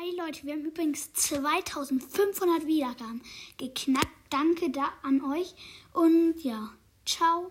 Hi Leute, wir haben übrigens 2500 Wiedergaben geknackt. Danke da an euch und ja, ciao.